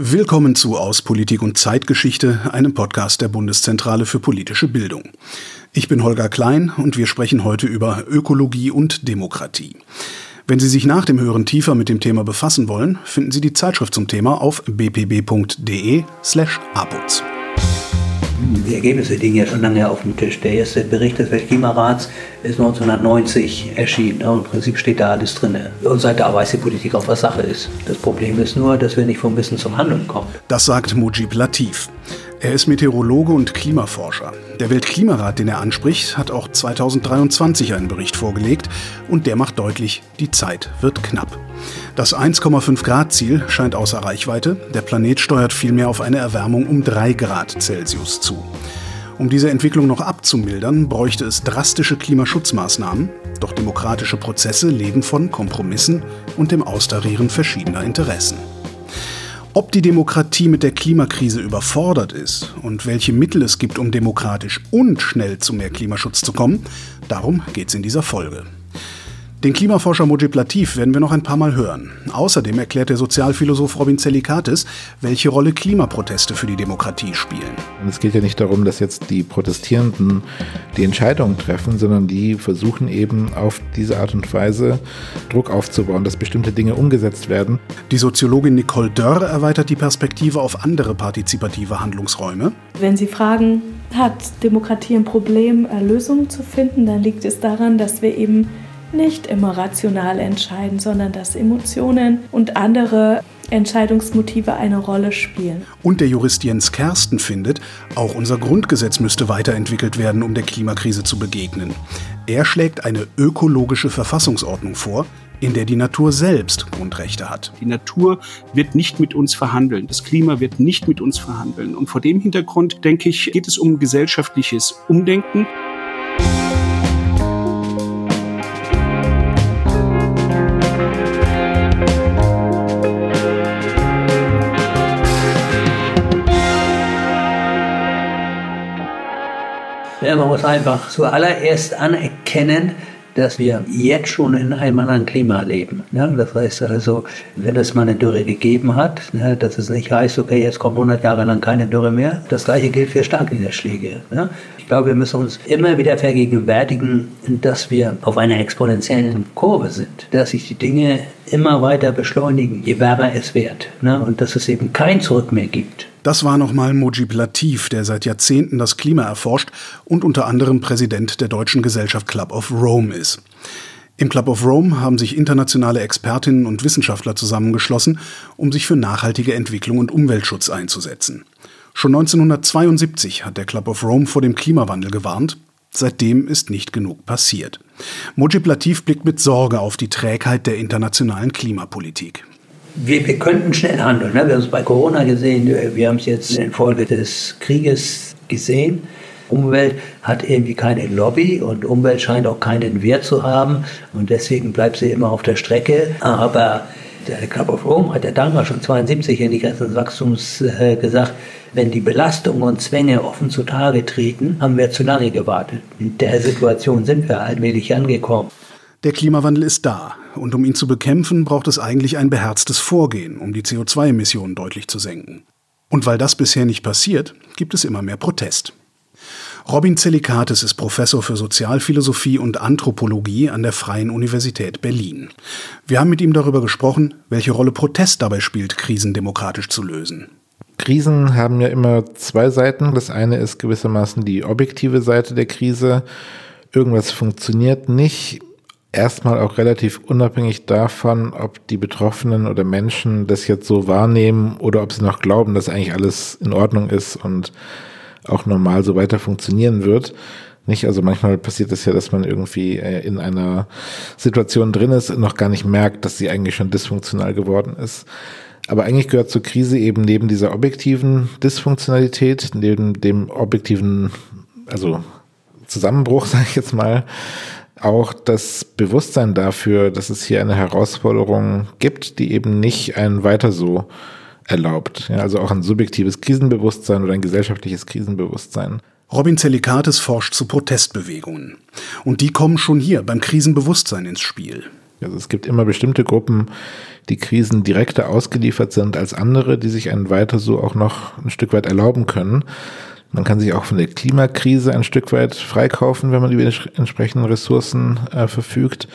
Willkommen zu Aus Politik und Zeitgeschichte, einem Podcast der Bundeszentrale für politische Bildung. Ich bin Holger Klein und wir sprechen heute über Ökologie und Demokratie. Wenn Sie sich nach dem Hören tiefer mit dem Thema befassen wollen, finden Sie die Zeitschrift zum Thema auf bpb.de slash aputz. Die Ergebnisse liegen ja schon lange auf dem Tisch. Der erste Bericht des Weltklimarats ist 1990 erschienen. Im Prinzip steht da alles drin. Und seit da weiß die Politik auch, was Sache ist. Das Problem ist nur, dass wir nicht vom Wissen zum Handeln kommen. Das sagt Mujib Latif. Er ist Meteorologe und Klimaforscher. Der Weltklimarat, den er anspricht, hat auch 2023 einen Bericht vorgelegt und der macht deutlich, die Zeit wird knapp. Das 1,5 Grad Ziel scheint außer Reichweite, der Planet steuert vielmehr auf eine Erwärmung um 3 Grad Celsius zu. Um diese Entwicklung noch abzumildern, bräuchte es drastische Klimaschutzmaßnahmen, doch demokratische Prozesse leben von Kompromissen und dem Austarieren verschiedener Interessen. Ob die Demokratie mit der Klimakrise überfordert ist und welche Mittel es gibt, um demokratisch und schnell zu mehr Klimaschutz zu kommen, darum geht es in dieser Folge. Den Klimaforscher Mojib Latif werden wir noch ein paar Mal hören. Außerdem erklärt der Sozialphilosoph Robin Zelikatis, welche Rolle Klimaproteste für die Demokratie spielen. Es geht ja nicht darum, dass jetzt die Protestierenden die Entscheidungen treffen, sondern die versuchen eben auf diese Art und Weise Druck aufzubauen, dass bestimmte Dinge umgesetzt werden. Die Soziologin Nicole Dörr erweitert die Perspektive auf andere partizipative Handlungsräume. Wenn Sie fragen, hat Demokratie ein Problem, Lösungen zu finden, dann liegt es daran, dass wir eben nicht immer rational entscheiden, sondern dass Emotionen und andere Entscheidungsmotive eine Rolle spielen. Und der Jurist Jens Kersten findet, auch unser Grundgesetz müsste weiterentwickelt werden, um der Klimakrise zu begegnen. Er schlägt eine ökologische Verfassungsordnung vor, in der die Natur selbst Grundrechte hat. Die Natur wird nicht mit uns verhandeln, das Klima wird nicht mit uns verhandeln. Und vor dem Hintergrund, denke ich, geht es um gesellschaftliches Umdenken. Ja, man muss einfach zuallererst anerkennen, dass wir jetzt schon in einem anderen Klima leben. Ne? Das heißt also, wenn es mal eine Dürre gegeben hat, ne, dass es nicht heißt, okay, jetzt kommt 100 Jahre lang keine Dürre mehr. Das gleiche gilt für Starkniederschläge. Ne? Ich glaube, wir müssen uns immer wieder vergegenwärtigen, dass wir auf einer exponentiellen Kurve sind, dass sich die Dinge immer weiter beschleunigen, je wärmer es wird. Ne? Und dass es eben kein Zurück mehr gibt. Das war nochmal Mojib Latif, der seit Jahrzehnten das Klima erforscht und unter anderem Präsident der deutschen Gesellschaft Club of Rome ist. Im Club of Rome haben sich internationale Expertinnen und Wissenschaftler zusammengeschlossen, um sich für nachhaltige Entwicklung und Umweltschutz einzusetzen. Schon 1972 hat der Club of Rome vor dem Klimawandel gewarnt. Seitdem ist nicht genug passiert. Mojib Latif blickt mit Sorge auf die Trägheit der internationalen Klimapolitik wir, wir könnten schnell handeln. Ne? Wir haben es bei Corona gesehen, wir haben es jetzt infolge des Krieges gesehen. Umwelt hat irgendwie keine Lobby und Umwelt scheint auch keinen Wert zu haben und deswegen bleibt sie immer auf der Strecke. Aber der Club of Rome hat ja damals schon 72 in die Grenzen des Wachstums äh, gesagt, wenn die Belastungen und Zwänge offen zutage treten, haben wir zu lange gewartet. In der Situation sind wir allmählich angekommen. Der Klimawandel ist da, und um ihn zu bekämpfen, braucht es eigentlich ein beherztes Vorgehen, um die CO2-Emissionen deutlich zu senken. Und weil das bisher nicht passiert, gibt es immer mehr Protest. Robin Zelikates ist Professor für Sozialphilosophie und Anthropologie an der Freien Universität Berlin. Wir haben mit ihm darüber gesprochen, welche Rolle Protest dabei spielt, Krisen demokratisch zu lösen. Krisen haben ja immer zwei Seiten. Das eine ist gewissermaßen die objektive Seite der Krise. Irgendwas funktioniert nicht erstmal auch relativ unabhängig davon, ob die Betroffenen oder Menschen das jetzt so wahrnehmen oder ob sie noch glauben, dass eigentlich alles in Ordnung ist und auch normal so weiter funktionieren wird. Nicht, also manchmal passiert es ja, dass man irgendwie äh, in einer Situation drin ist und noch gar nicht merkt, dass sie eigentlich schon dysfunktional geworden ist. Aber eigentlich gehört zur Krise eben neben dieser objektiven Dysfunktionalität, neben dem objektiven, also Zusammenbruch, sage ich jetzt mal, auch das Bewusstsein dafür, dass es hier eine Herausforderung gibt, die eben nicht ein weiter so erlaubt. Ja, also auch ein subjektives Krisenbewusstsein oder ein gesellschaftliches Krisenbewusstsein. Robin Zelikates forscht zu Protestbewegungen. Und die kommen schon hier beim Krisenbewusstsein ins Spiel. Also es gibt immer bestimmte Gruppen, die Krisen direkter ausgeliefert sind als andere, die sich einen weiter so auch noch ein Stück weit erlauben können. Man kann sich auch von der Klimakrise ein Stück weit freikaufen, wenn man über die entsprechenden Ressourcen äh, verfügt.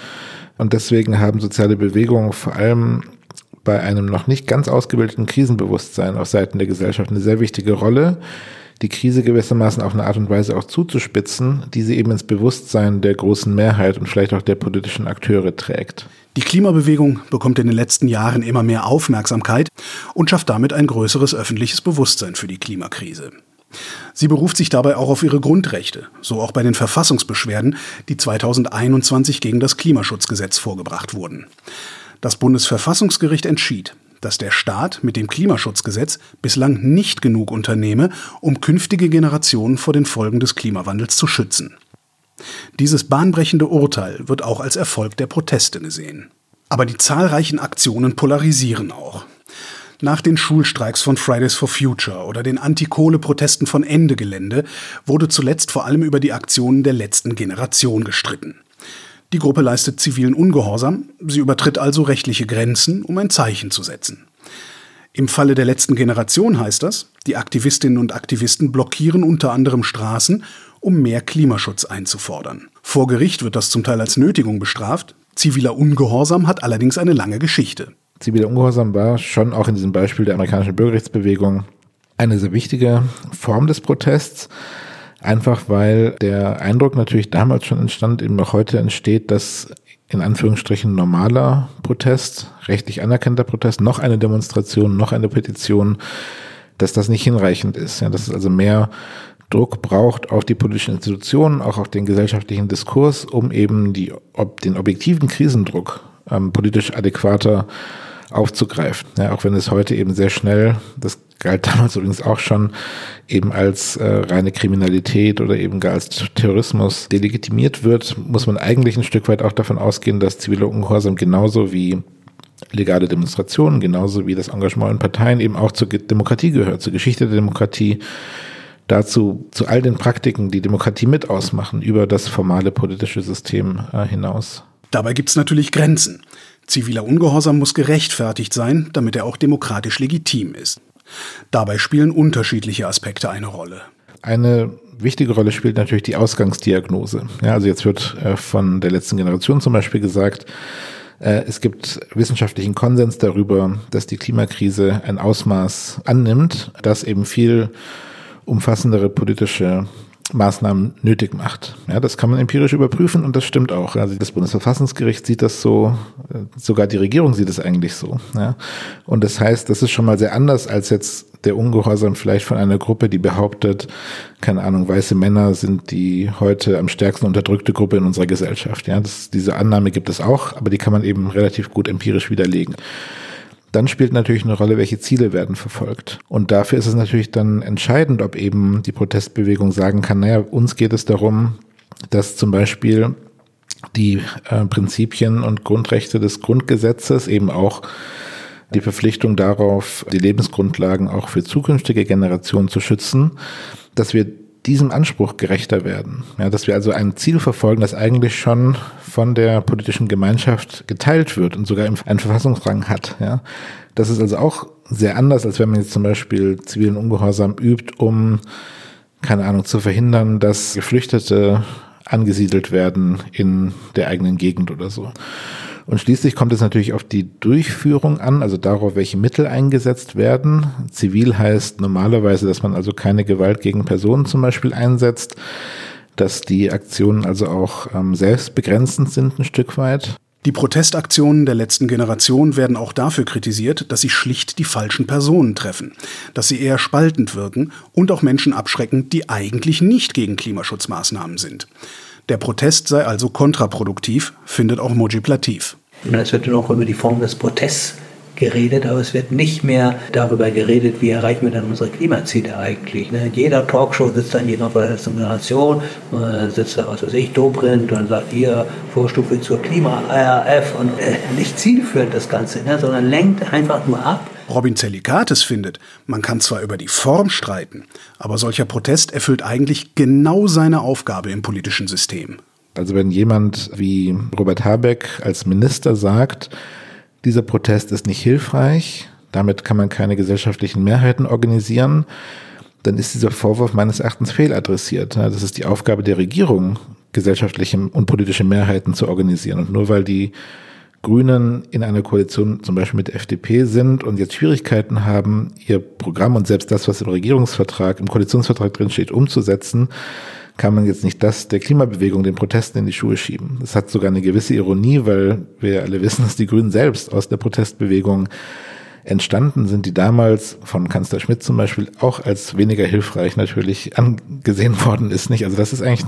Und deswegen haben soziale Bewegungen vor allem bei einem noch nicht ganz ausgebildeten Krisenbewusstsein auf Seiten der Gesellschaft eine sehr wichtige Rolle, die Krise gewissermaßen auf eine Art und Weise auch zuzuspitzen, die sie eben ins Bewusstsein der großen Mehrheit und vielleicht auch der politischen Akteure trägt. Die Klimabewegung bekommt in den letzten Jahren immer mehr Aufmerksamkeit und schafft damit ein größeres öffentliches Bewusstsein für die Klimakrise. Sie beruft sich dabei auch auf ihre Grundrechte, so auch bei den Verfassungsbeschwerden, die 2021 gegen das Klimaschutzgesetz vorgebracht wurden. Das Bundesverfassungsgericht entschied, dass der Staat mit dem Klimaschutzgesetz bislang nicht genug unternehme, um künftige Generationen vor den Folgen des Klimawandels zu schützen. Dieses bahnbrechende Urteil wird auch als Erfolg der Proteste gesehen. Aber die zahlreichen Aktionen polarisieren auch. Nach den Schulstreiks von Fridays for Future oder den Anti-Kohle-Protesten von Ende Gelände wurde zuletzt vor allem über die Aktionen der letzten Generation gestritten. Die Gruppe leistet zivilen Ungehorsam, sie übertritt also rechtliche Grenzen, um ein Zeichen zu setzen. Im Falle der letzten Generation heißt das, die Aktivistinnen und Aktivisten blockieren unter anderem Straßen, um mehr Klimaschutz einzufordern. Vor Gericht wird das zum Teil als Nötigung bestraft, ziviler Ungehorsam hat allerdings eine lange Geschichte. Ziviler Ungehorsam war schon auch in diesem Beispiel der amerikanischen Bürgerrechtsbewegung eine sehr wichtige Form des Protests. Einfach weil der Eindruck natürlich damals schon entstand, eben auch heute entsteht, dass in Anführungsstrichen normaler Protest, rechtlich anerkannter Protest, noch eine Demonstration, noch eine Petition, dass das nicht hinreichend ist. Ja, dass es also mehr Druck braucht auf die politischen Institutionen, auch auf den gesellschaftlichen Diskurs, um eben die, ob, den objektiven Krisendruck ähm, politisch adäquater aufzugreifen. Ja, auch wenn es heute eben sehr schnell, das galt damals übrigens auch schon, eben als äh, reine Kriminalität oder eben gar als Terrorismus delegitimiert wird, muss man eigentlich ein Stück weit auch davon ausgehen, dass ziviler Ungehorsam genauso wie legale Demonstrationen, genauso wie das Engagement in Parteien eben auch zur Demokratie gehört, zur Geschichte der Demokratie, dazu, zu all den Praktiken, die Demokratie mit ausmachen, über das formale politische System äh, hinaus. Dabei gibt es natürlich Grenzen. Ziviler Ungehorsam muss gerechtfertigt sein, damit er auch demokratisch legitim ist. Dabei spielen unterschiedliche Aspekte eine Rolle. Eine wichtige Rolle spielt natürlich die Ausgangsdiagnose. Ja, also jetzt wird äh, von der letzten Generation zum Beispiel gesagt, äh, es gibt wissenschaftlichen Konsens darüber, dass die Klimakrise ein Ausmaß annimmt, das eben viel umfassendere politische Maßnahmen nötig macht. Ja, das kann man empirisch überprüfen und das stimmt auch. Also das Bundesverfassungsgericht sieht das so, äh, sogar die Regierung sieht es eigentlich so. Ja. Und das heißt, das ist schon mal sehr anders als jetzt der Ungehorsam vielleicht von einer Gruppe, die behauptet, keine Ahnung, weiße Männer sind die heute am stärksten unterdrückte Gruppe in unserer Gesellschaft. Ja, das, diese Annahme gibt es auch, aber die kann man eben relativ gut empirisch widerlegen. Dann spielt natürlich eine Rolle, welche Ziele werden verfolgt. Und dafür ist es natürlich dann entscheidend, ob eben die Protestbewegung sagen kann, naja, uns geht es darum, dass zum Beispiel die äh, Prinzipien und Grundrechte des Grundgesetzes eben auch die Verpflichtung darauf, die Lebensgrundlagen auch für zukünftige Generationen zu schützen, dass wir diesem Anspruch gerechter werden. Ja, dass wir also ein Ziel verfolgen, das eigentlich schon von der politischen Gemeinschaft geteilt wird und sogar einen Verfassungsrang hat. Ja. Das ist also auch sehr anders, als wenn man jetzt zum Beispiel zivilen Ungehorsam übt, um, keine Ahnung, zu verhindern, dass Geflüchtete angesiedelt werden in der eigenen Gegend oder so. Und schließlich kommt es natürlich auf die Durchführung an, also darauf, welche Mittel eingesetzt werden. Zivil heißt normalerweise, dass man also keine Gewalt gegen Personen zum Beispiel einsetzt, dass die Aktionen also auch ähm, selbstbegrenzend sind ein Stück weit. Die Protestaktionen der letzten Generation werden auch dafür kritisiert, dass sie schlicht die falschen Personen treffen, dass sie eher spaltend wirken und auch Menschen abschrecken, die eigentlich nicht gegen Klimaschutzmaßnahmen sind. Der Protest sei also kontraproduktiv, findet auch Mojib Latif. Es wird noch über die Form des Protests geredet, aber es wird nicht mehr darüber geredet, wie erreichen wir dann unsere Klimaziele eigentlich. Ne? Jeder Talkshow sitzt dann jeder von der Generation, äh, sitzt da, was weiß ich, Dobrindt und sagt, hier, Vorstufe zur Klima-RF und äh, nicht zielführend das Ganze, ne? sondern lenkt einfach nur ab Robin Zellikates findet, man kann zwar über die Form streiten, aber solcher Protest erfüllt eigentlich genau seine Aufgabe im politischen System. Also wenn jemand wie Robert Habeck als Minister sagt, dieser Protest ist nicht hilfreich, damit kann man keine gesellschaftlichen Mehrheiten organisieren, dann ist dieser Vorwurf meines Erachtens fehladressiert. Das ist die Aufgabe der Regierung, gesellschaftliche und politische Mehrheiten zu organisieren. Und nur weil die Grünen in einer Koalition zum Beispiel mit der FDP sind und jetzt Schwierigkeiten haben, ihr Programm und selbst das, was im Regierungsvertrag, im Koalitionsvertrag drin steht, umzusetzen, kann man jetzt nicht das der Klimabewegung, den Protesten in die Schuhe schieben. Das hat sogar eine gewisse Ironie, weil wir alle wissen, dass die Grünen selbst aus der Protestbewegung entstanden sind, die damals von Kanzler Schmidt zum Beispiel auch als weniger hilfreich natürlich angesehen worden ist. Nicht? Also das ist eigentlich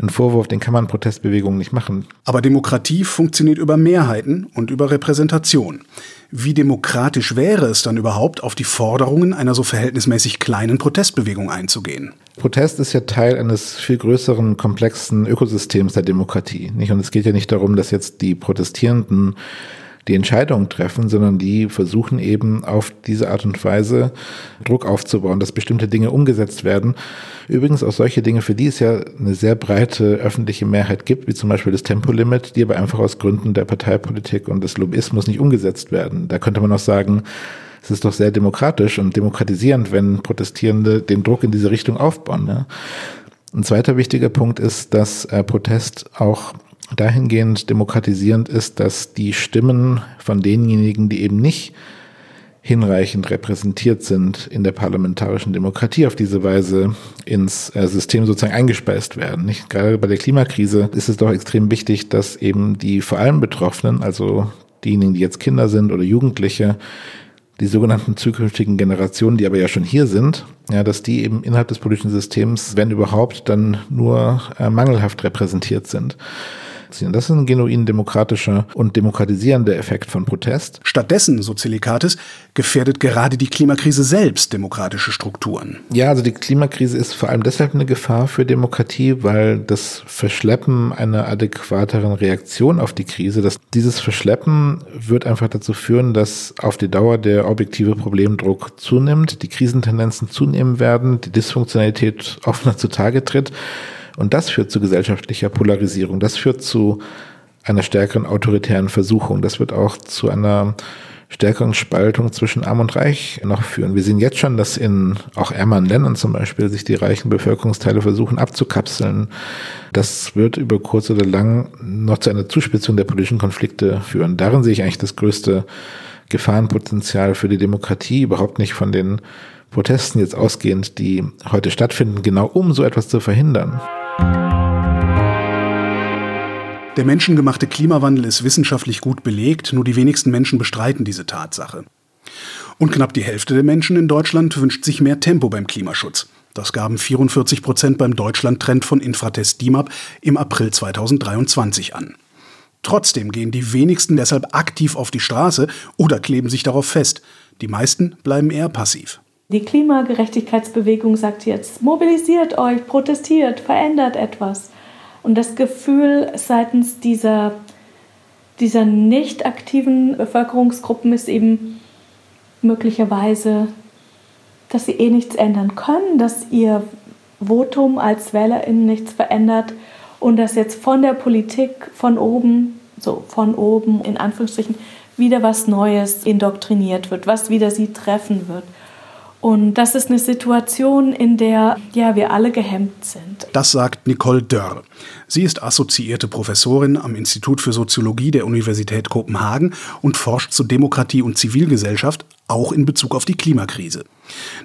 ein Vorwurf, den kann man Protestbewegungen nicht machen. Aber Demokratie funktioniert über Mehrheiten und über Repräsentation. Wie demokratisch wäre es dann überhaupt, auf die Forderungen einer so verhältnismäßig kleinen Protestbewegung einzugehen? Protest ist ja Teil eines viel größeren, komplexen Ökosystems der Demokratie. Nicht? Und es geht ja nicht darum, dass jetzt die Protestierenden die Entscheidungen treffen, sondern die versuchen eben auf diese Art und Weise Druck aufzubauen, dass bestimmte Dinge umgesetzt werden. Übrigens auch solche Dinge, für die es ja eine sehr breite öffentliche Mehrheit gibt, wie zum Beispiel das Tempolimit, die aber einfach aus Gründen der Parteipolitik und des Lobbyismus nicht umgesetzt werden. Da könnte man auch sagen, es ist doch sehr demokratisch und demokratisierend, wenn Protestierende den Druck in diese Richtung aufbauen. Ja. Ein zweiter wichtiger Punkt ist, dass äh, Protest auch dahingehend demokratisierend ist, dass die Stimmen von denjenigen, die eben nicht hinreichend repräsentiert sind in der parlamentarischen Demokratie auf diese Weise ins äh, System sozusagen eingespeist werden. Nicht? Gerade bei der Klimakrise ist es doch extrem wichtig, dass eben die vor allem Betroffenen, also diejenigen, die jetzt Kinder sind oder Jugendliche, die sogenannten zukünftigen Generationen, die aber ja schon hier sind, ja, dass die eben innerhalb des politischen Systems, wenn überhaupt, dann nur äh, mangelhaft repräsentiert sind. Das ist ein genuin demokratischer und demokratisierender Effekt von Protest. Stattdessen, so Zelikates, gefährdet gerade die Klimakrise selbst demokratische Strukturen. Ja, also die Klimakrise ist vor allem deshalb eine Gefahr für Demokratie, weil das Verschleppen einer adäquateren Reaktion auf die Krise, dass dieses Verschleppen wird einfach dazu führen, dass auf die Dauer der objektive Problemdruck zunimmt, die Krisentendenzen zunehmen werden, die Dysfunktionalität offener zutage tritt und das führt zu gesellschaftlicher Polarisierung. Das führt zu einer stärkeren autoritären Versuchung. Das wird auch zu einer stärkeren Spaltung zwischen Arm und Reich noch führen. Wir sehen jetzt schon, dass in auch ärmeren Ländern zum Beispiel sich die reichen Bevölkerungsteile versuchen abzukapseln. Das wird über kurz oder lang noch zu einer Zuspitzung der politischen Konflikte führen. Darin sehe ich eigentlich das größte Gefahrenpotenzial für die Demokratie, überhaupt nicht von den Protesten jetzt ausgehend, die heute stattfinden, genau um so etwas zu verhindern. Der menschengemachte Klimawandel ist wissenschaftlich gut belegt, nur die wenigsten Menschen bestreiten diese Tatsache. Und knapp die Hälfte der Menschen in Deutschland wünscht sich mehr Tempo beim Klimaschutz. Das gaben 44 Prozent beim Deutschland-Trend von Infratest DIMAP im April 2023 an. Trotzdem gehen die wenigsten deshalb aktiv auf die Straße oder kleben sich darauf fest. Die meisten bleiben eher passiv. Die Klimagerechtigkeitsbewegung sagt jetzt, mobilisiert euch, protestiert, verändert etwas. Und das Gefühl seitens dieser, dieser nicht aktiven Bevölkerungsgruppen ist eben möglicherweise, dass sie eh nichts ändern können, dass ihr Votum als WählerInnen nichts verändert und dass jetzt von der Politik von oben, so von oben in Anführungsstrichen, wieder was Neues indoktriniert wird, was wieder sie treffen wird. Und das ist eine Situation, in der ja, wir alle gehemmt sind. Das sagt Nicole Dörr. Sie ist assoziierte Professorin am Institut für Soziologie der Universität Kopenhagen und forscht zu Demokratie und Zivilgesellschaft, auch in Bezug auf die Klimakrise.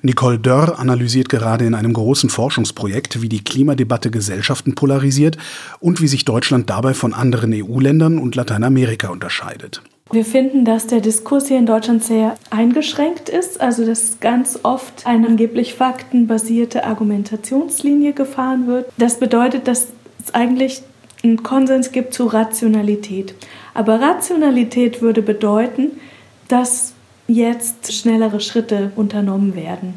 Nicole Dörr analysiert gerade in einem großen Forschungsprojekt, wie die Klimadebatte Gesellschaften polarisiert und wie sich Deutschland dabei von anderen EU-Ländern und Lateinamerika unterscheidet. Wir finden, dass der Diskurs hier in Deutschland sehr eingeschränkt ist, also dass ganz oft eine angeblich faktenbasierte Argumentationslinie gefahren wird. Das bedeutet, dass es eigentlich einen Konsens gibt zu Rationalität. Aber Rationalität würde bedeuten, dass jetzt schnellere Schritte unternommen werden.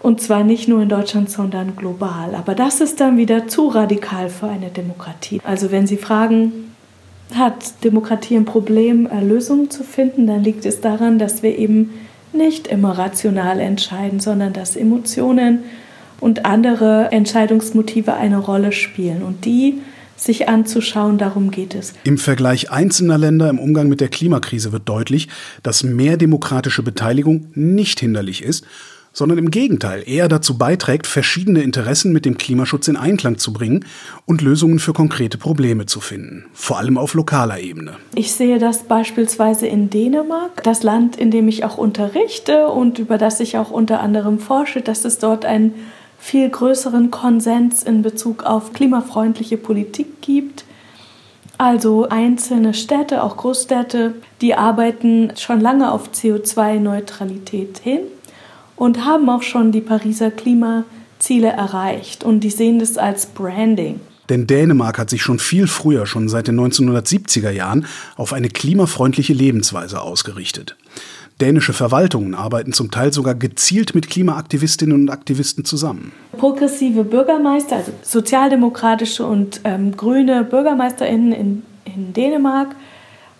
Und zwar nicht nur in Deutschland, sondern global. Aber das ist dann wieder zu radikal für eine Demokratie. Also wenn Sie fragen, hat Demokratie ein Problem, äh, Lösungen zu finden, dann liegt es daran, dass wir eben nicht immer rational entscheiden, sondern dass Emotionen und andere Entscheidungsmotive eine Rolle spielen. Und die sich anzuschauen. Darum geht es. Im Vergleich einzelner Länder im Umgang mit der Klimakrise wird deutlich, dass mehr demokratische Beteiligung nicht hinderlich ist, sondern im Gegenteil eher dazu beiträgt, verschiedene Interessen mit dem Klimaschutz in Einklang zu bringen und Lösungen für konkrete Probleme zu finden, vor allem auf lokaler Ebene. Ich sehe das beispielsweise in Dänemark, das Land, in dem ich auch unterrichte und über das ich auch unter anderem forsche, dass es dort einen viel größeren Konsens in Bezug auf klimafreundliche Politik gibt. Also einzelne Städte, auch Großstädte, die arbeiten schon lange auf CO2-Neutralität hin und haben auch schon die Pariser Klimaziele erreicht. Und die sehen das als Branding. Denn Dänemark hat sich schon viel früher, schon seit den 1970er Jahren, auf eine klimafreundliche Lebensweise ausgerichtet. Dänische Verwaltungen arbeiten zum Teil sogar gezielt mit Klimaaktivistinnen und Aktivisten zusammen. Progressive Bürgermeister, also sozialdemokratische und ähm, grüne Bürgermeisterinnen in, in Dänemark,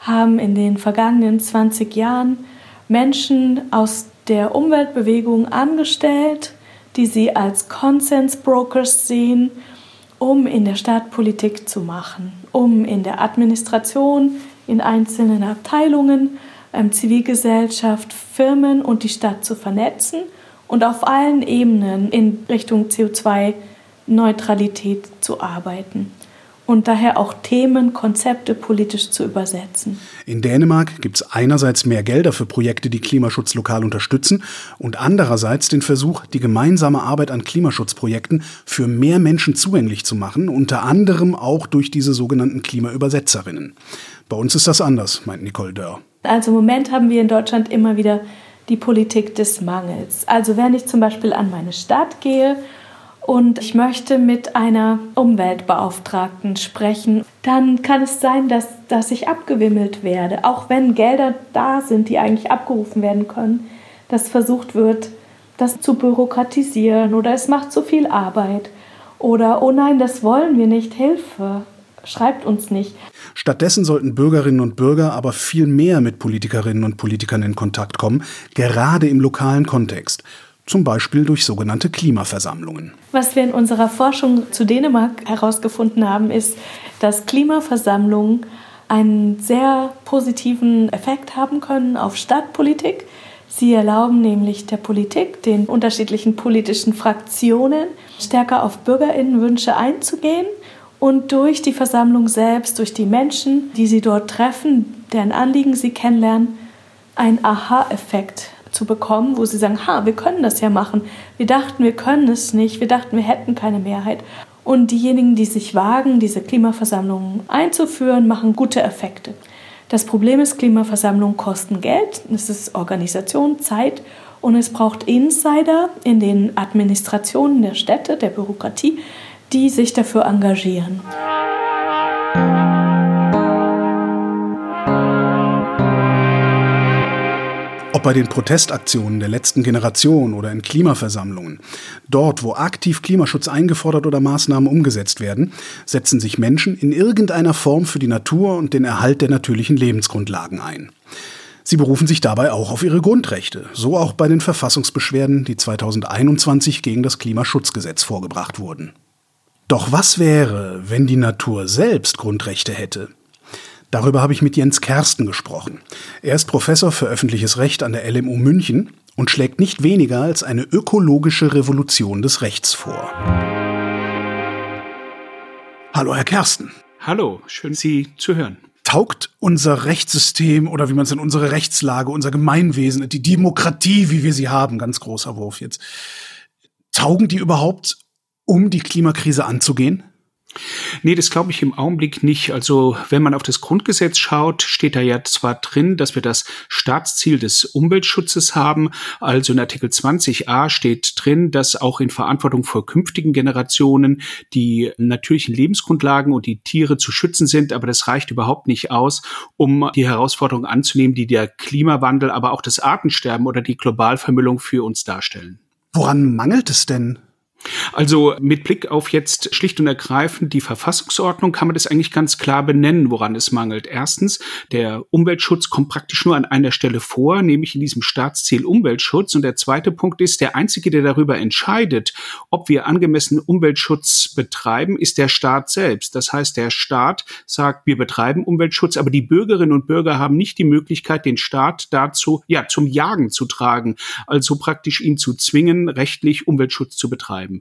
haben in den vergangenen 20 Jahren Menschen aus der Umweltbewegung angestellt, die sie als Konsensbrokers sehen, um in der Stadt Politik zu machen, um in der Administration, in einzelnen Abteilungen ähm, Zivilgesellschaft, Firmen und die Stadt zu vernetzen und auf allen Ebenen in Richtung CO2-Neutralität zu arbeiten und daher auch Themen, Konzepte politisch zu übersetzen. In Dänemark gibt es einerseits mehr Gelder für Projekte, die Klimaschutz lokal unterstützen und andererseits den Versuch, die gemeinsame Arbeit an Klimaschutzprojekten für mehr Menschen zugänglich zu machen, unter anderem auch durch diese sogenannten Klimaübersetzerinnen. Bei uns ist das anders, meint Nicole Dörr. Also im Moment haben wir in Deutschland immer wieder die Politik des Mangels. Also wenn ich zum Beispiel an meine Stadt gehe und ich möchte mit einer Umweltbeauftragten sprechen, dann kann es sein, dass, dass ich abgewimmelt werde, auch wenn Gelder da sind, die eigentlich abgerufen werden können, dass versucht wird, das zu bürokratisieren oder es macht zu viel Arbeit oder oh nein, das wollen wir nicht, Hilfe schreibt uns nicht. Stattdessen sollten Bürgerinnen und Bürger aber viel mehr mit Politikerinnen und Politikern in Kontakt kommen, gerade im lokalen Kontext. Zum Beispiel durch sogenannte Klimaversammlungen. Was wir in unserer Forschung zu Dänemark herausgefunden haben, ist, dass Klimaversammlungen einen sehr positiven Effekt haben können auf Stadtpolitik. Sie erlauben nämlich der Politik, den unterschiedlichen politischen Fraktionen stärker auf Bürgerinnenwünsche einzugehen und durch die Versammlung selbst, durch die Menschen, die sie dort treffen, deren Anliegen sie kennenlernen, einen Aha-Effekt zu bekommen, wo sie sagen, ha, wir können das ja machen. Wir dachten, wir können es nicht. Wir dachten, wir hätten keine Mehrheit. Und diejenigen, die sich wagen, diese Klimaversammlungen einzuführen, machen gute Effekte. Das Problem ist, Klimaversammlungen kosten Geld, es ist Organisation, Zeit und es braucht Insider in den Administrationen der Städte, der Bürokratie, die sich dafür engagieren. Bei den Protestaktionen der letzten Generation oder in Klimaversammlungen, dort, wo aktiv Klimaschutz eingefordert oder Maßnahmen umgesetzt werden, setzen sich Menschen in irgendeiner Form für die Natur und den Erhalt der natürlichen Lebensgrundlagen ein. Sie berufen sich dabei auch auf ihre Grundrechte, so auch bei den Verfassungsbeschwerden, die 2021 gegen das Klimaschutzgesetz vorgebracht wurden. Doch was wäre, wenn die Natur selbst Grundrechte hätte? Darüber habe ich mit Jens Kersten gesprochen. Er ist Professor für öffentliches Recht an der LMU München und schlägt nicht weniger als eine ökologische Revolution des Rechts vor. Hallo, Herr Kersten. Hallo, schön Sie zu hören. Taugt unser Rechtssystem oder wie man es in unsere Rechtslage, unser Gemeinwesen, die Demokratie, wie wir sie haben, ganz großer Wurf jetzt, taugen die überhaupt um die Klimakrise anzugehen? Nee, das glaube ich im Augenblick nicht. Also wenn man auf das Grundgesetz schaut, steht da ja zwar drin, dass wir das Staatsziel des Umweltschutzes haben. Also in Artikel 20a steht drin, dass auch in Verantwortung vor künftigen Generationen die natürlichen Lebensgrundlagen und die Tiere zu schützen sind. Aber das reicht überhaupt nicht aus, um die Herausforderungen anzunehmen, die der Klimawandel, aber auch das Artensterben oder die Globalvermüllung für uns darstellen. Woran mangelt es denn? Also mit Blick auf jetzt schlicht und ergreifend die Verfassungsordnung kann man das eigentlich ganz klar benennen, woran es mangelt. Erstens, der Umweltschutz kommt praktisch nur an einer Stelle vor, nämlich in diesem Staatsziel Umweltschutz. Und der zweite Punkt ist, der Einzige, der darüber entscheidet, ob wir angemessenen Umweltschutz betreiben, ist der Staat selbst. Das heißt, der Staat sagt, wir betreiben Umweltschutz, aber die Bürgerinnen und Bürger haben nicht die Möglichkeit, den Staat dazu, ja, zum Jagen zu tragen, also praktisch ihn zu zwingen, rechtlich Umweltschutz zu betreiben.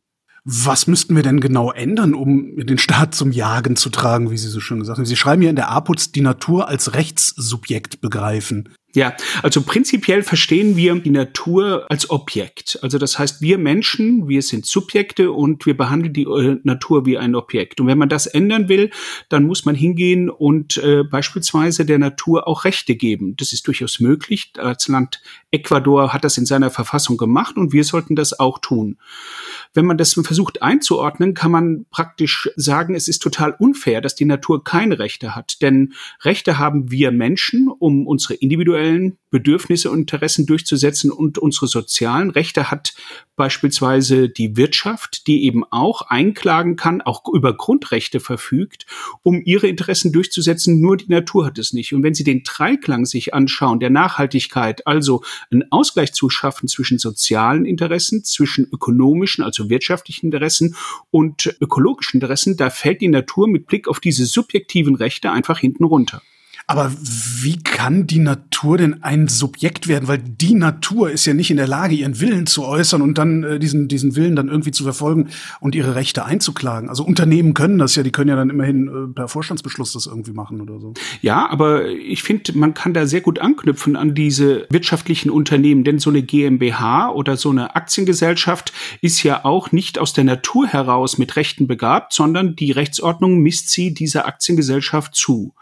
Was müssten wir denn genau ändern, um den Staat zum Jagen zu tragen, wie Sie so schön gesagt haben? Sie schreiben ja in der APUZ die Natur als Rechtssubjekt begreifen. Ja, also prinzipiell verstehen wir die Natur als Objekt. Also das heißt, wir Menschen, wir sind Subjekte und wir behandeln die äh, Natur wie ein Objekt. Und wenn man das ändern will, dann muss man hingehen und äh, beispielsweise der Natur auch Rechte geben. Das ist durchaus möglich. Als Land Ecuador hat das in seiner Verfassung gemacht und wir sollten das auch tun. Wenn man das versucht einzuordnen, kann man praktisch sagen, es ist total unfair, dass die Natur keine Rechte hat. Denn Rechte haben wir Menschen, um unsere individuellen Bedürfnisse und Interessen durchzusetzen und unsere sozialen Rechte hat beispielsweise die Wirtschaft, die eben auch einklagen kann, auch über Grundrechte verfügt, um ihre Interessen durchzusetzen. Nur die Natur hat es nicht. Und wenn Sie den Dreiklang sich anschauen, der Nachhaltigkeit, also einen Ausgleich zu schaffen zwischen sozialen Interessen, zwischen ökonomischen, also wirtschaftlichen Interessen und ökologischen Interessen, da fällt die Natur mit Blick auf diese subjektiven Rechte einfach hinten runter. Aber wie kann die Natur denn ein Subjekt werden? Weil die Natur ist ja nicht in der Lage, ihren Willen zu äußern und dann äh, diesen, diesen Willen dann irgendwie zu verfolgen und ihre Rechte einzuklagen. Also Unternehmen können das ja, die können ja dann immerhin äh, per Vorstandsbeschluss das irgendwie machen oder so. Ja, aber ich finde, man kann da sehr gut anknüpfen an diese wirtschaftlichen Unternehmen, denn so eine GmbH oder so eine Aktiengesellschaft ist ja auch nicht aus der Natur heraus mit Rechten begabt, sondern die Rechtsordnung misst sie dieser Aktiengesellschaft zu.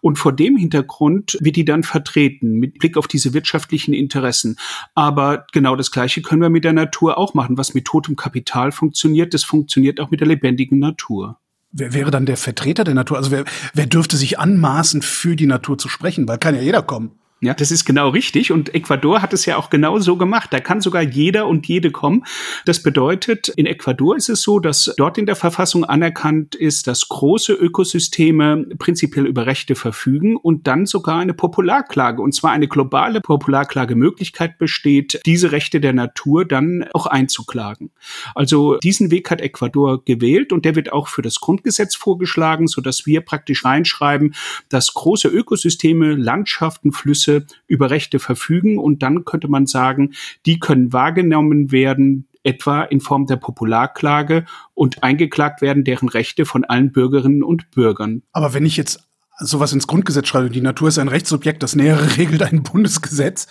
Und vor dem dem Hintergrund wird die dann vertreten mit Blick auf diese wirtschaftlichen Interessen. Aber genau das Gleiche können wir mit der Natur auch machen. Was mit totem Kapital funktioniert, das funktioniert auch mit der lebendigen Natur. Wer wäre dann der Vertreter der Natur? Also wer, wer dürfte sich anmaßen, für die Natur zu sprechen? Weil kann ja jeder kommen. Ja, das ist genau richtig. Und Ecuador hat es ja auch genau so gemacht. Da kann sogar jeder und jede kommen. Das bedeutet, in Ecuador ist es so, dass dort in der Verfassung anerkannt ist, dass große Ökosysteme prinzipiell über Rechte verfügen und dann sogar eine Popularklage, und zwar eine globale Popularklagemöglichkeit besteht, diese Rechte der Natur dann auch einzuklagen. Also diesen Weg hat Ecuador gewählt und der wird auch für das Grundgesetz vorgeschlagen, sodass wir praktisch reinschreiben, dass große Ökosysteme, Landschaften, Flüsse, Rechte über Rechte verfügen und dann könnte man sagen, die können wahrgenommen werden, etwa in Form der Popularklage und eingeklagt werden, deren Rechte von allen Bürgerinnen und Bürgern. Aber wenn ich jetzt sowas ins Grundgesetz schreibe, die Natur ist ein Rechtssubjekt, das Nähere regelt ein Bundesgesetz.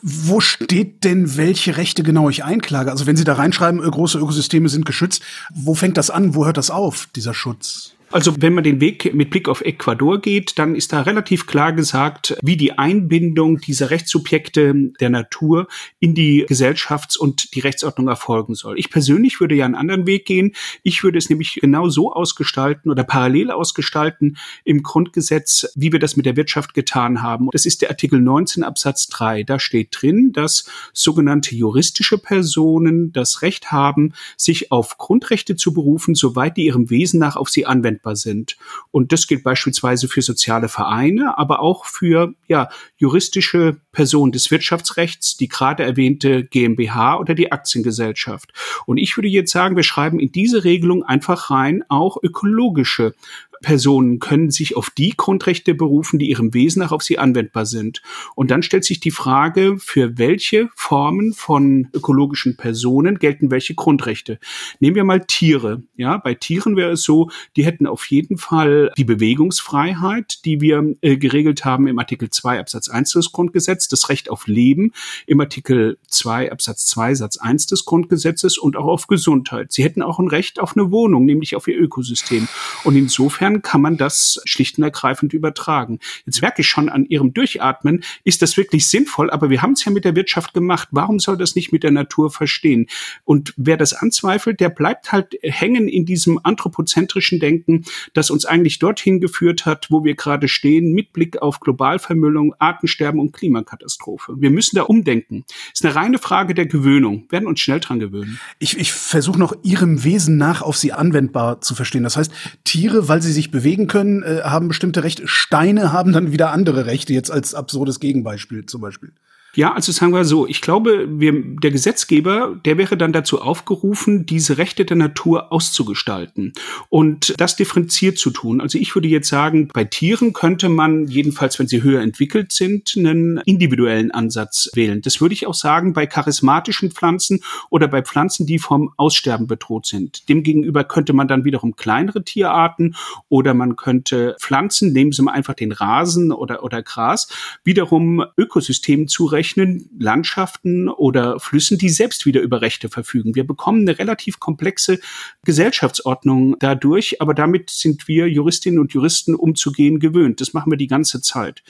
Wo steht denn, welche Rechte genau ich einklage? Also wenn Sie da reinschreiben, äh, große Ökosysteme sind geschützt, wo fängt das an? Wo hört das auf, dieser Schutz? Also wenn man den Weg mit Blick auf Ecuador geht, dann ist da relativ klar gesagt, wie die Einbindung dieser Rechtssubjekte der Natur in die Gesellschafts- und die Rechtsordnung erfolgen soll. Ich persönlich würde ja einen anderen Weg gehen. Ich würde es nämlich genau so ausgestalten oder parallel ausgestalten im Grundgesetz, wie wir das mit der Wirtschaft getan haben. Das ist der Artikel 19 Absatz 3. Da steht drin, dass sogenannte juristische Personen das Recht haben, sich auf Grundrechte zu berufen, soweit die ihrem Wesen nach auf sie anwenden anwendbar sind. Und das gilt beispielsweise für soziale Vereine, aber auch für ja, juristische Personen des Wirtschaftsrechts, die gerade erwähnte GmbH oder die Aktiengesellschaft. Und ich würde jetzt sagen, wir schreiben in diese Regelung einfach rein auch ökologische Personen können sich auf die Grundrechte berufen, die ihrem Wesen nach auf sie anwendbar sind. Und dann stellt sich die Frage, für welche Formen von ökologischen Personen gelten welche Grundrechte. Nehmen wir mal Tiere. Ja, bei Tieren wäre es so, die hätten auf jeden Fall die Bewegungsfreiheit, die wir äh, geregelt haben im Artikel 2 Absatz 1 des Grundgesetzes, das Recht auf Leben im Artikel 2 Absatz 2 Satz 1 des Grundgesetzes und auch auf Gesundheit. Sie hätten auch ein Recht auf eine Wohnung, nämlich auf ihr Ökosystem. Und insofern insofern kann man das schlicht und ergreifend übertragen. Jetzt merke ich schon an Ihrem Durchatmen, ist das wirklich sinnvoll, aber wir haben es ja mit der Wirtschaft gemacht. Warum soll das nicht mit der Natur verstehen? Und wer das anzweifelt, der bleibt halt hängen in diesem anthropozentrischen Denken, das uns eigentlich dorthin geführt hat, wo wir gerade stehen, mit Blick auf Globalvermüllung, Artensterben und Klimakatastrophe. Wir müssen da umdenken. Ist eine reine Frage der Gewöhnung. Wir werden uns schnell dran gewöhnen. Ich, ich versuche noch Ihrem Wesen nach auf Sie anwendbar zu verstehen. Das heißt, Tiere, weil sie sich bewegen können, äh, haben bestimmte Rechte. Steine haben dann wieder andere Rechte, jetzt als absurdes Gegenbeispiel zum Beispiel. Ja, also sagen wir so, ich glaube, wir, der Gesetzgeber, der wäre dann dazu aufgerufen, diese Rechte der Natur auszugestalten und das differenziert zu tun. Also ich würde jetzt sagen, bei Tieren könnte man, jedenfalls wenn sie höher entwickelt sind, einen individuellen Ansatz wählen. Das würde ich auch sagen bei charismatischen Pflanzen oder bei Pflanzen, die vom Aussterben bedroht sind. Demgegenüber könnte man dann wiederum kleinere Tierarten oder man könnte Pflanzen, nehmen Sie mal einfach den Rasen oder, oder Gras, wiederum Ökosystemen zurechten berechnen Landschaften oder Flüssen, die selbst wieder über Rechte verfügen. Wir bekommen eine relativ komplexe Gesellschaftsordnung dadurch, aber damit sind wir Juristinnen und Juristen umzugehen gewöhnt. Das machen wir die ganze Zeit.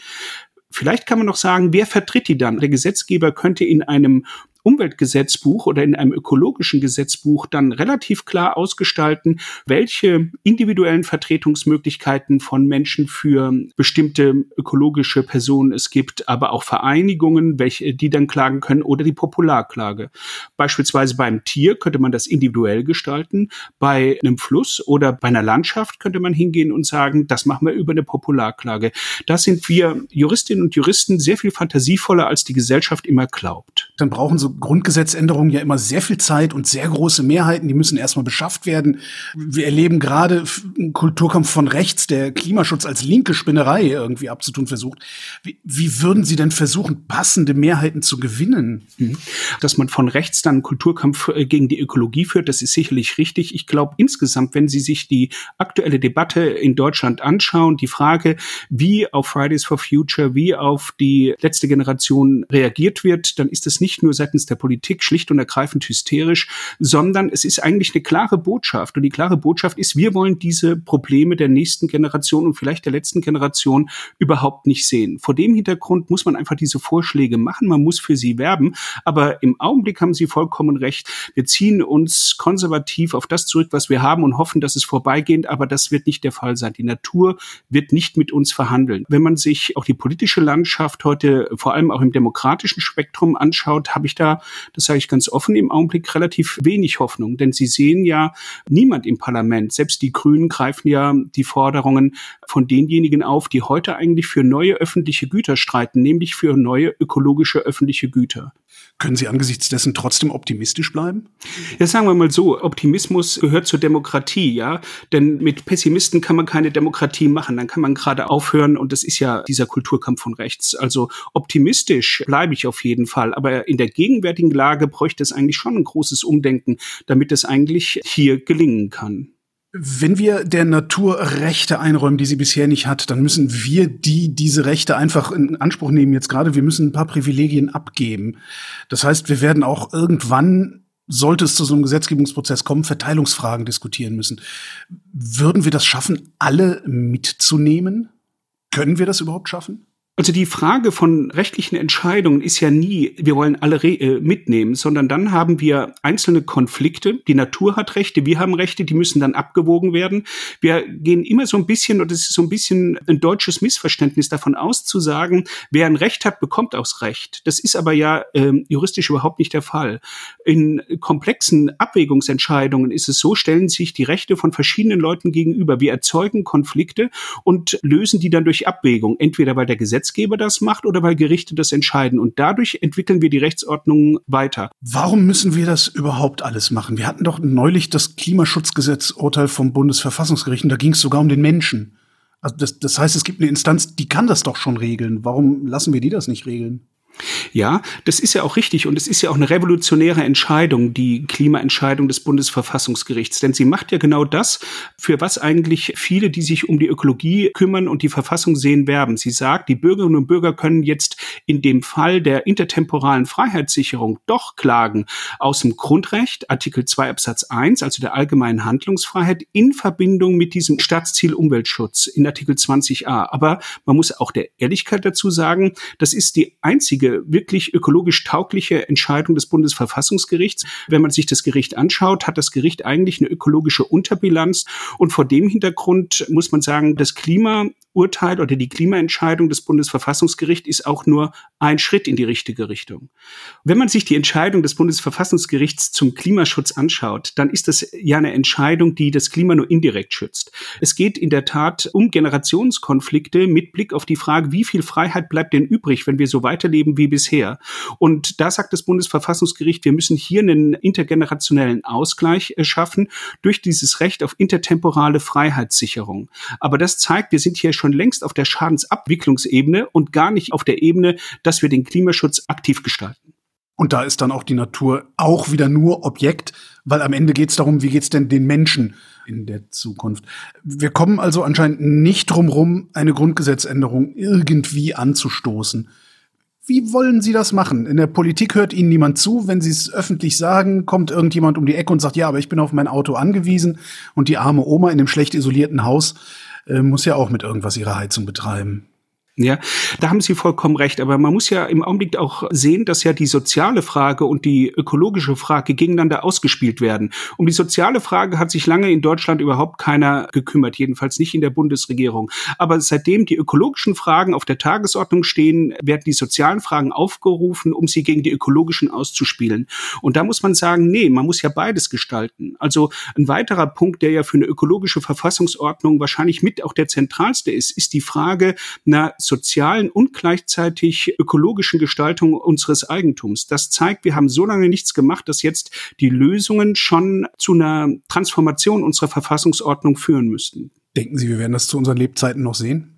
Vielleicht kann man noch sagen, wer vertritt die dann? Der Gesetzgeber könnte in einem Umweltgesetzbuch oder in einem ökologischen Gesetzbuch dann relativ klar ausgestalten, welche individuellen Vertretungsmöglichkeiten von Menschen für bestimmte ökologische Personen es gibt, aber auch Vereinigungen, welche, die dann klagen können oder die Popularklage. Beispielsweise beim Tier könnte man das individuell gestalten, bei einem Fluss oder bei einer Landschaft könnte man hingehen und sagen, das machen wir über eine Popularklage. Da sind wir Juristinnen und Juristen sehr viel fantasievoller, als die Gesellschaft immer glaubt. Dann brauchen so Grundgesetzänderungen ja immer sehr viel Zeit und sehr große Mehrheiten, die müssen erstmal beschafft werden. Wir erleben gerade einen Kulturkampf von rechts, der Klimaschutz als linke Spinnerei irgendwie abzutun versucht. Wie, wie würden Sie denn versuchen, passende Mehrheiten zu gewinnen? Mhm. Dass man von rechts dann einen Kulturkampf äh, gegen die Ökologie führt, das ist sicherlich richtig. Ich glaube insgesamt, wenn Sie sich die aktuelle Debatte in Deutschland anschauen, die Frage, wie auf Fridays for Future, wie auf die letzte Generation reagiert wird, dann ist es nicht nur seitens der Politik schlicht und ergreifend hysterisch, sondern es ist eigentlich eine klare Botschaft. Und die klare Botschaft ist, wir wollen diese Probleme der nächsten Generation und vielleicht der letzten Generation überhaupt nicht sehen. Vor dem Hintergrund muss man einfach diese Vorschläge machen, man muss für sie werben. Aber im Augenblick haben Sie vollkommen recht. Wir ziehen uns konservativ auf das zurück, was wir haben und hoffen, dass es vorbeigeht. Aber das wird nicht der Fall sein. Die Natur wird nicht mit uns verhandeln. Wenn man sich auch die politische Landschaft heute vor allem auch im demokratischen Spektrum anschaut, habe ich da das sage ich ganz offen, im Augenblick relativ wenig Hoffnung. Denn Sie sehen ja, niemand im Parlament, selbst die Grünen greifen ja die Forderungen von denjenigen auf, die heute eigentlich für neue öffentliche Güter streiten, nämlich für neue ökologische öffentliche Güter. Können Sie angesichts dessen trotzdem optimistisch bleiben? Ja, sagen wir mal so, Optimismus gehört zur Demokratie, ja. Denn mit Pessimisten kann man keine Demokratie machen. Dann kann man gerade aufhören und das ist ja dieser Kulturkampf von rechts. Also optimistisch bleibe ich auf jeden Fall. Aber in der gegenwärtigen Lage bräuchte es eigentlich schon ein großes Umdenken, damit es eigentlich hier gelingen kann. Wenn wir der Natur Rechte einräumen, die sie bisher nicht hat, dann müssen wir die diese Rechte einfach in Anspruch nehmen. Jetzt gerade, wir müssen ein paar Privilegien abgeben. Das heißt, wir werden auch irgendwann, sollte es zu so einem Gesetzgebungsprozess kommen, Verteilungsfragen diskutieren müssen. Würden wir das schaffen, alle mitzunehmen? Können wir das überhaupt schaffen? Also die Frage von rechtlichen Entscheidungen ist ja nie, wir wollen alle äh, mitnehmen, sondern dann haben wir einzelne Konflikte. Die Natur hat Rechte, wir haben Rechte, die müssen dann abgewogen werden. Wir gehen immer so ein bisschen, und es ist so ein bisschen ein deutsches Missverständnis davon aus, zu sagen, wer ein Recht hat, bekommt auch Recht. Das ist aber ja ähm, juristisch überhaupt nicht der Fall. In komplexen Abwägungsentscheidungen ist es so, stellen sich die Rechte von verschiedenen Leuten gegenüber. Wir erzeugen Konflikte und lösen die dann durch Abwägung, entweder weil der Gesetz Gesetzgeber das macht oder weil Gerichte das entscheiden. Und dadurch entwickeln wir die Rechtsordnung weiter. Warum müssen wir das überhaupt alles machen? Wir hatten doch neulich das Klimaschutzgesetzurteil vom Bundesverfassungsgericht und da ging es sogar um den Menschen. Also das, das heißt, es gibt eine Instanz, die kann das doch schon regeln. Warum lassen wir die das nicht regeln? Ja, das ist ja auch richtig und es ist ja auch eine revolutionäre Entscheidung, die Klimaentscheidung des Bundesverfassungsgerichts. Denn sie macht ja genau das, für was eigentlich viele, die sich um die Ökologie kümmern und die Verfassung sehen, werben. Sie sagt, die Bürgerinnen und Bürger können jetzt in dem Fall der intertemporalen Freiheitssicherung doch klagen aus dem Grundrecht, Artikel 2 Absatz 1, also der allgemeinen Handlungsfreiheit, in Verbindung mit diesem Staatsziel Umweltschutz in Artikel 20a. Aber man muss auch der Ehrlichkeit dazu sagen, das ist die einzige einzige wirklich ökologisch taugliche Entscheidung des Bundesverfassungsgerichts. Wenn man sich das Gericht anschaut, hat das Gericht eigentlich eine ökologische Unterbilanz. Und vor dem Hintergrund muss man sagen, das Klimaurteil oder die Klimaentscheidung des Bundesverfassungsgerichts ist auch nur ein Schritt in die richtige Richtung. Wenn man sich die Entscheidung des Bundesverfassungsgerichts zum Klimaschutz anschaut, dann ist das ja eine Entscheidung, die das Klima nur indirekt schützt. Es geht in der Tat um Generationskonflikte mit Blick auf die Frage, wie viel Freiheit bleibt denn übrig, wenn wir so weiterleben wie bisher. Und da sagt das Bundesverfassungsgericht, wir müssen hier einen intergenerationellen Ausgleich schaffen durch dieses Recht auf intertemporale Freiheitssicherung. Aber das zeigt, wir sind hier schon längst auf der Schadensabwicklungsebene und gar nicht auf der Ebene, dass wir den Klimaschutz aktiv gestalten. Und da ist dann auch die Natur auch wieder nur Objekt, weil am Ende geht es darum, wie geht es denn den Menschen in der Zukunft. Wir kommen also anscheinend nicht drum rum, eine Grundgesetzänderung irgendwie anzustoßen. Wie wollen Sie das machen? In der Politik hört Ihnen niemand zu. Wenn Sie es öffentlich sagen, kommt irgendjemand um die Ecke und sagt, ja, aber ich bin auf mein Auto angewiesen. Und die arme Oma in dem schlecht isolierten Haus äh, muss ja auch mit irgendwas ihre Heizung betreiben. Ja, da haben Sie vollkommen recht. Aber man muss ja im Augenblick auch sehen, dass ja die soziale Frage und die ökologische Frage gegeneinander ausgespielt werden. Um die soziale Frage hat sich lange in Deutschland überhaupt keiner gekümmert, jedenfalls nicht in der Bundesregierung. Aber seitdem die ökologischen Fragen auf der Tagesordnung stehen, werden die sozialen Fragen aufgerufen, um sie gegen die ökologischen auszuspielen. Und da muss man sagen, nee, man muss ja beides gestalten. Also ein weiterer Punkt, der ja für eine ökologische Verfassungsordnung wahrscheinlich mit auch der zentralste ist, ist die Frage, na, sozialen und gleichzeitig ökologischen Gestaltung unseres Eigentums. Das zeigt, wir haben so lange nichts gemacht, dass jetzt die Lösungen schon zu einer Transformation unserer Verfassungsordnung führen müssten. Denken Sie, wir werden das zu unseren Lebzeiten noch sehen?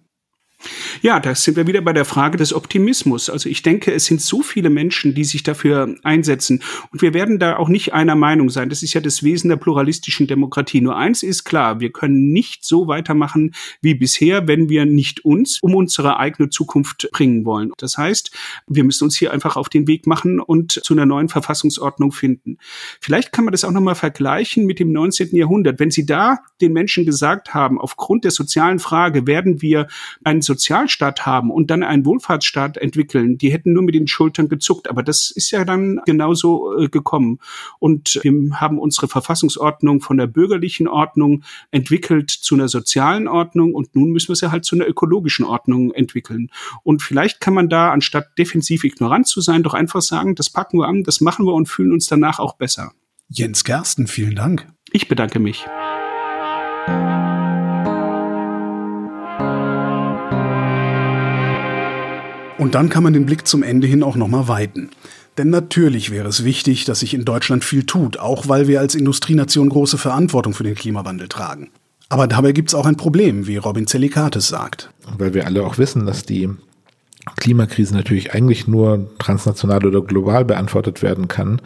Ja, da sind wir wieder bei der Frage des Optimismus. Also ich denke, es sind so viele Menschen, die sich dafür einsetzen. Und wir werden da auch nicht einer Meinung sein. Das ist ja das Wesen der pluralistischen Demokratie. Nur eins ist klar, wir können nicht so weitermachen wie bisher, wenn wir nicht uns um unsere eigene Zukunft bringen wollen. Das heißt, wir müssen uns hier einfach auf den Weg machen und zu einer neuen Verfassungsordnung finden. Vielleicht kann man das auch nochmal vergleichen mit dem 19. Jahrhundert. Wenn Sie da den Menschen gesagt haben, aufgrund der sozialen Frage werden wir einen Sozialstaat haben und dann einen Wohlfahrtsstaat entwickeln, die hätten nur mit den Schultern gezuckt. Aber das ist ja dann genauso äh, gekommen. Und wir haben unsere Verfassungsordnung von der bürgerlichen Ordnung entwickelt zu einer sozialen Ordnung und nun müssen wir sie halt zu einer ökologischen Ordnung entwickeln. Und vielleicht kann man da, anstatt defensiv ignorant zu sein, doch einfach sagen, das packen wir an, das machen wir und fühlen uns danach auch besser. Jens Gersten, vielen Dank. Ich bedanke mich. Und dann kann man den Blick zum Ende hin auch nochmal weiten. Denn natürlich wäre es wichtig, dass sich in Deutschland viel tut, auch weil wir als Industrienation große Verantwortung für den Klimawandel tragen. Aber dabei gibt es auch ein Problem, wie Robin Zelikates sagt. Weil wir alle auch wissen, dass die Klimakrise natürlich eigentlich nur transnational oder global beantwortet werden kann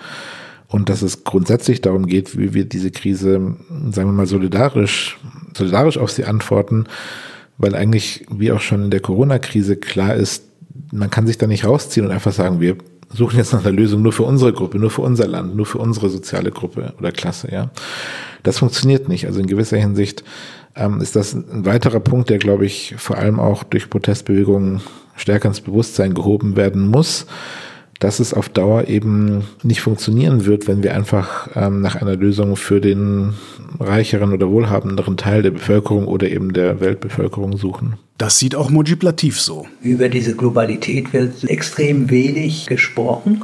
und dass es grundsätzlich darum geht, wie wir diese Krise, sagen wir mal, solidarisch, solidarisch auf sie antworten, weil eigentlich, wie auch schon in der Corona-Krise klar ist, man kann sich da nicht rausziehen und einfach sagen, wir suchen jetzt nach einer Lösung nur für unsere Gruppe, nur für unser Land, nur für unsere soziale Gruppe oder Klasse, ja. Das funktioniert nicht. Also in gewisser Hinsicht ähm, ist das ein weiterer Punkt, der, glaube ich, vor allem auch durch Protestbewegungen stärker ins Bewusstsein gehoben werden muss dass es auf Dauer eben nicht funktionieren wird, wenn wir einfach ähm, nach einer Lösung für den reicheren oder wohlhabenderen Teil der Bevölkerung oder eben der Weltbevölkerung suchen. Das sieht auch Mujib Latif so. Über diese Globalität wird extrem wenig gesprochen.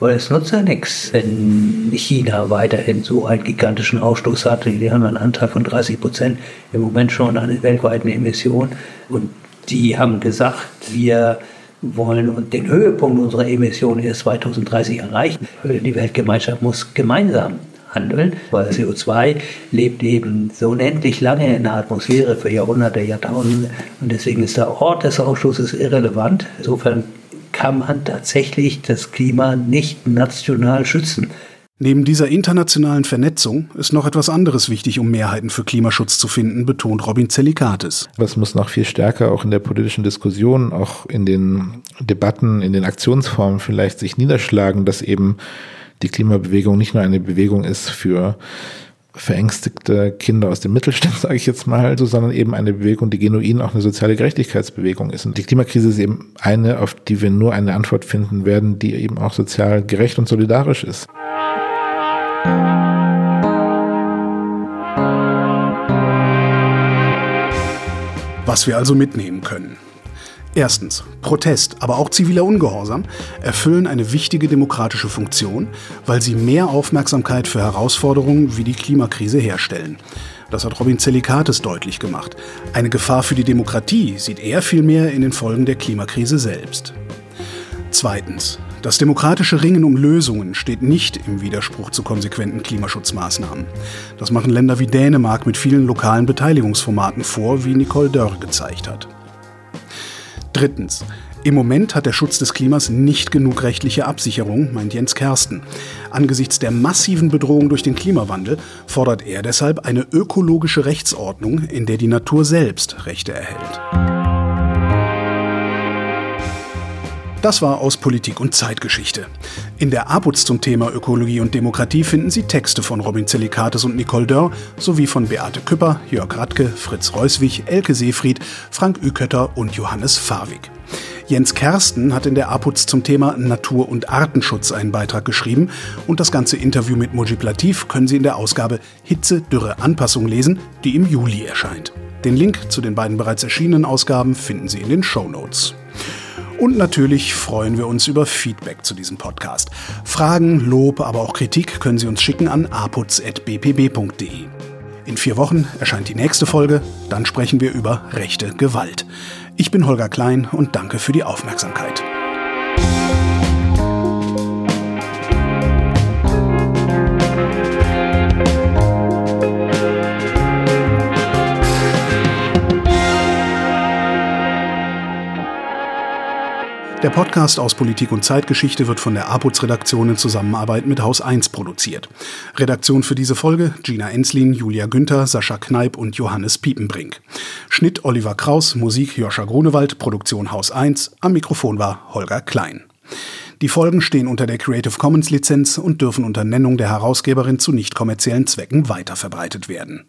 Weil es nutzt ja nichts, wenn China weiterhin so einen gigantischen Ausstoß hat. Die haben einen Anteil von 30 Prozent im Moment schon an den weltweiten Emissionen. Und die haben gesagt, wir wollen und den Höhepunkt unserer Emissionen erst 2030 erreichen. Die Weltgemeinschaft muss gemeinsam handeln, weil CO2 lebt eben so unendlich lange in der Atmosphäre für Jahrhunderte, Jahrtausende und deswegen ist der Ort des Ausstoßes irrelevant. Insofern kann man tatsächlich das Klima nicht national schützen. Neben dieser internationalen Vernetzung ist noch etwas anderes wichtig, um Mehrheiten für Klimaschutz zu finden, betont Robin Zellikatis. Das muss noch viel stärker auch in der politischen Diskussion, auch in den Debatten, in den Aktionsformen vielleicht sich niederschlagen, dass eben die Klimabewegung nicht nur eine Bewegung ist für verängstigte Kinder aus dem Mittelstand, sage ich jetzt mal, so, sondern eben eine Bewegung, die genuin auch eine soziale Gerechtigkeitsbewegung ist. Und die Klimakrise ist eben eine, auf die wir nur eine Antwort finden werden, die eben auch sozial gerecht und solidarisch ist. Was wir also mitnehmen können. Erstens, Protest, aber auch ziviler Ungehorsam erfüllen eine wichtige demokratische Funktion, weil sie mehr Aufmerksamkeit für Herausforderungen wie die Klimakrise herstellen. Das hat Robin Zellikates deutlich gemacht. Eine Gefahr für die Demokratie sieht er vielmehr in den Folgen der Klimakrise selbst. Zweitens, das demokratische Ringen um Lösungen steht nicht im Widerspruch zu konsequenten Klimaschutzmaßnahmen. Das machen Länder wie Dänemark mit vielen lokalen Beteiligungsformaten vor, wie Nicole Dörr gezeigt hat. Drittens. Im Moment hat der Schutz des Klimas nicht genug rechtliche Absicherung, meint Jens Kersten. Angesichts der massiven Bedrohung durch den Klimawandel fordert er deshalb eine ökologische Rechtsordnung, in der die Natur selbst Rechte erhält. Das war aus Politik und Zeitgeschichte. In der APUZ zum Thema Ökologie und Demokratie finden Sie Texte von Robin Zellikates und Nicole Dörr sowie von Beate Küpper, Jörg Radke, Fritz Reuswig, Elke Seefried, Frank Ükötter und Johannes Fawig. Jens Kersten hat in der APUZ zum Thema Natur- und Artenschutz einen Beitrag geschrieben und das ganze Interview mit Mujib Latif können Sie in der Ausgabe Hitze, Dürre, Anpassung lesen, die im Juli erscheint. Den Link zu den beiden bereits erschienenen Ausgaben finden Sie in den Show Notes. Und natürlich freuen wir uns über Feedback zu diesem Podcast. Fragen, Lob, aber auch Kritik können Sie uns schicken an aputz.bpb.de. In vier Wochen erscheint die nächste Folge, dann sprechen wir über rechte Gewalt. Ich bin Holger Klein und danke für die Aufmerksamkeit. Der Podcast aus Politik und Zeitgeschichte wird von der APUZ-Redaktion in Zusammenarbeit mit Haus 1 produziert. Redaktion für diese Folge Gina Enslin, Julia Günther, Sascha Kneip und Johannes Piepenbrink. Schnitt Oliver Kraus, Musik Joscha Grunewald, Produktion Haus 1. Am Mikrofon war Holger Klein. Die Folgen stehen unter der Creative Commons Lizenz und dürfen unter Nennung der Herausgeberin zu nicht kommerziellen Zwecken weiterverbreitet werden.